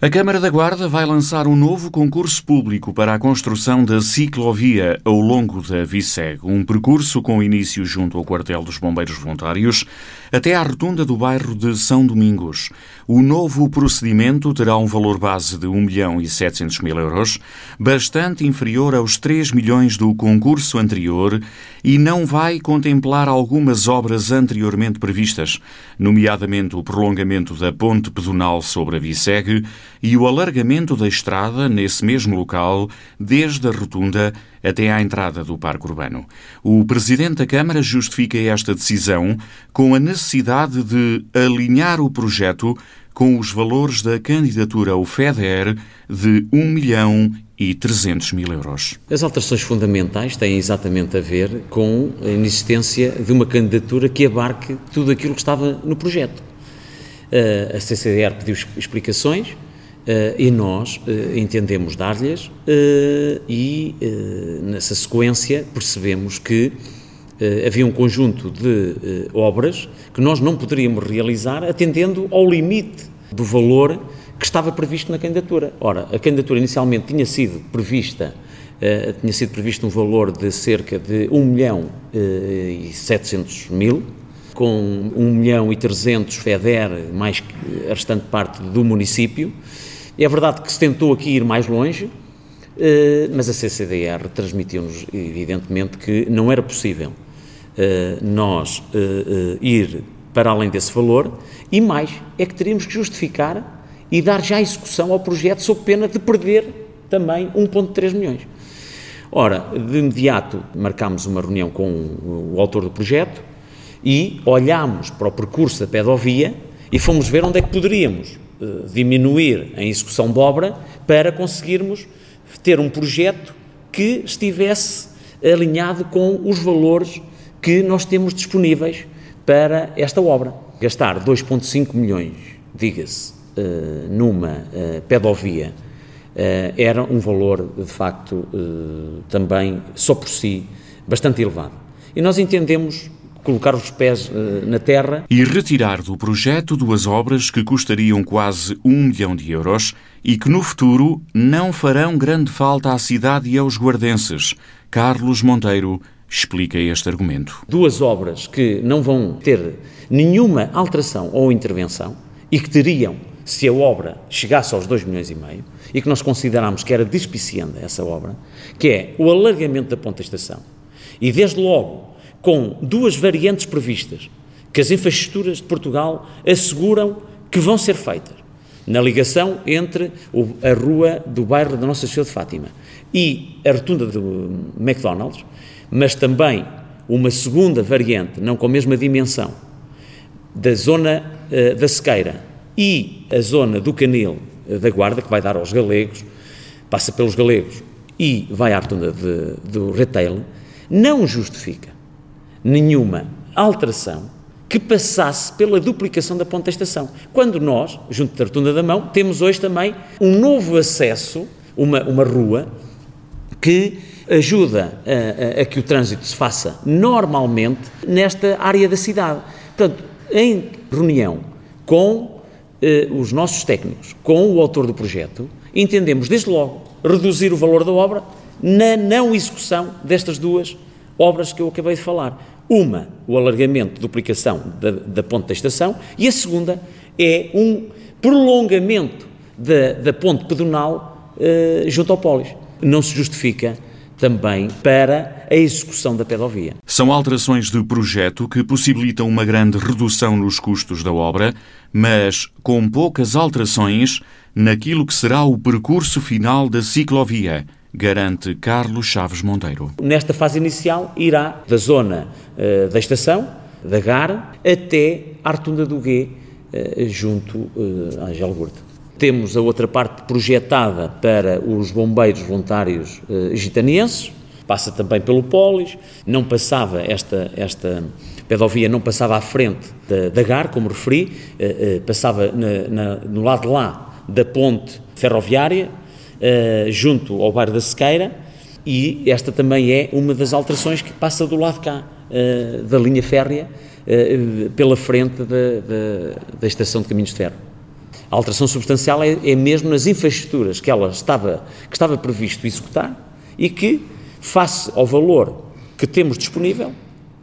A Câmara da Guarda vai lançar um novo concurso público para a construção da ciclovia ao longo da Viceg, um percurso com início junto ao quartel dos Bombeiros Voluntários até à rotunda do bairro de São Domingos. O novo procedimento terá um valor base de 1 milhão e 700 mil euros, bastante inferior aos 3 milhões do concurso anterior e não vai contemplar algumas obras anteriormente previstas, nomeadamente o prolongamento da ponte pedonal sobre a Viceg e o alargamento da estrada nesse mesmo local, desde a rotunda até à entrada do Parque Urbano. O Presidente da Câmara justifica esta decisão com a necessidade de alinhar o projeto com os valores da candidatura ao FEDER de 1 milhão e 300 mil euros. As alterações fundamentais têm exatamente a ver com a inexistência de uma candidatura que abarque tudo aquilo que estava no projeto. Eh, a CCDR pediu explicações, e nós uh, entendemos dar-lhes uh, e nessa sequência percebemos que havia um conjunto de obras que nós não poderíamos realizar atendendo ao limite do valor que estava previsto na candidatura. Ora, a candidatura inicialmente tinha sido prevista tinha sido previsto um valor de cerca de 1 milhão e 700 mil, com 1 milhão e 300 FEDER, mais a restante parte do município, é verdade que se tentou aqui ir mais longe, eh, mas a CCDR transmitiu-nos, evidentemente, que não era possível eh, nós eh, ir para além desse valor e mais, é que teríamos que justificar e dar já execução ao projeto sob pena de perder também 1,3 milhões. Ora, de imediato marcámos uma reunião com o autor do projeto e olhámos para o percurso da pedovia e fomos ver onde é que poderíamos eh, diminuir a execução de obra para conseguirmos ter um projeto que estivesse alinhado com os valores que nós temos disponíveis para esta obra. Gastar 2,5 milhões, diga-se, eh, numa eh, pedovia era um valor, de facto, também, só por si, bastante elevado. E nós entendemos colocar os pés uh, na terra. E retirar do projeto duas obras que custariam quase um milhão de euros e que no futuro não farão grande falta à cidade e aos guardenses. Carlos Monteiro explica este argumento. Duas obras que não vão ter nenhuma alteração ou intervenção e que teriam, se a obra chegasse aos 2 milhões e meio, e que nós consideramos que era despicienda essa obra, que é o alargamento da ponta estação. E desde logo com duas variantes previstas, que as infraestruturas de Portugal asseguram que vão ser feitas, na ligação entre a rua do bairro da Nossa Senhora de Fátima e a rotunda do McDonald's, mas também uma segunda variante, não com a mesma dimensão, da zona uh, da Sequeira e a zona do Canil uh, da Guarda, que vai dar aos galegos, passa pelos galegos e vai à rotunda de, do retail, não justifica nenhuma alteração que passasse pela duplicação da ponta estação. Quando nós, junto da Rotunda da Mão, temos hoje também um novo acesso, uma, uma rua, que ajuda a, a, a, que o trânsito se faça normalmente nesta área da cidade. Portanto, em reunião com eh, os nossos técnicos, com o autor do projeto, entendemos desde logo reduzir o valor da obra na não execução destas duas obras que eu acabei de falar. Uma, o alargamento, duplicação da, da ponte da estação, e a segunda é um prolongamento da, da ponte pedonal eh, junto ao Polis. Não se justifica também para a execução da pedovia. São alterações de projeto que possibilitam uma grande redução nos custos da obra, mas com poucas alterações naquilo que será o percurso final da ciclovia garante Carlos Chaves Monteiro. Nesta fase inicial, irá da zona uh, da estação, da Gara, até à do Gué, uh, junto uh, a Angel Gurta. Temos a outra parte projetada para os bombeiros voluntários uh, gitanienses, passa também pelo Polis, não passava esta, esta pedovia não passava à frente da, da GAR, como referi, passava na, na, no lado de lá da ponte ferroviária, uh, junto ao bairro da Sequeira, e esta também é uma das alterações que passa do lado cá, uh, da linha férrea, uh, pela frente da, da, da, Estação de Caminhos de Ferro. A alteração substancial é, é mesmo nas infraestruturas que ela estava, que estava previsto executar e que, face ao valor que temos disponível,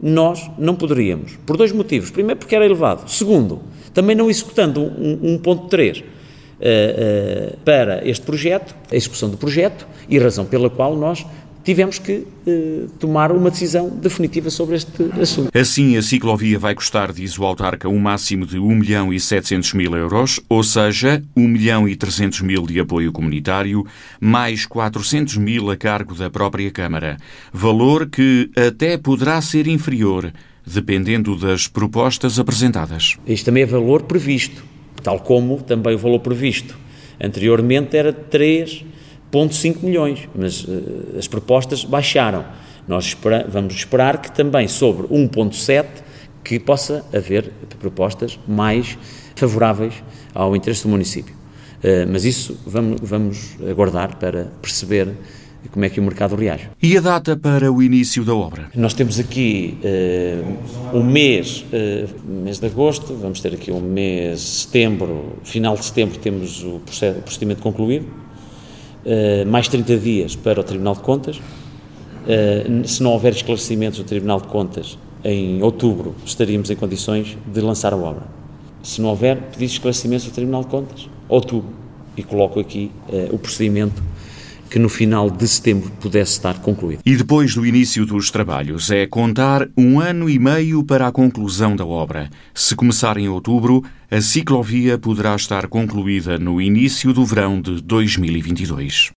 nós não poderíamos. Por dois motivos. Primeiro, porque era elevado. Segundo, também não executando um, 1.3 uh, uh, para este projeto, a execução do projeto, e razão pela qual nós tivemos que eh, tomar uma decisão definitiva sobre este assunto. Assim, a ciclovia vai custar, diz o autarca, um máximo de 1 milhão e 700 mil euros, ou seja, 1 milhão e 300 mil de apoio comunitário, mais 400 mil a cargo da própria Câmara. Valor que até poderá ser inferior, dependendo das propostas apresentadas. Este também é valor previsto, tal como também o valor previsto. Anteriormente era 3 1,5 milhões, mas uh, as propostas baixaram. Nós espera, vamos esperar que também sobre 1,7 que possa haver propostas mais favoráveis ao interesse do município. Uh, mas isso vamos, vamos aguardar para perceber como é que o mercado reage. E a data para o início da obra? Nós temos aqui uh, um mês, uh, mês de agosto, vamos ter aqui um mês de setembro, final de setembro temos o procedimento concluído, eh, mais 30 dias para o Tribunal de Contas. Uh, se não houver esclarecimentos do Tribunal de Contas, em outubro estaríamos em condições de lançar a obra. Se não houver pedido de esclarecimentos do Tribunal de Contas, outubro. E coloco aqui uh, o procedimento que no final de setembro pudesse estar concluído. E depois do início dos trabalhos, é contar um ano e meio para a conclusão da obra. Se começar em outubro, a ciclovia poderá estar concluída no início do verão de 2022.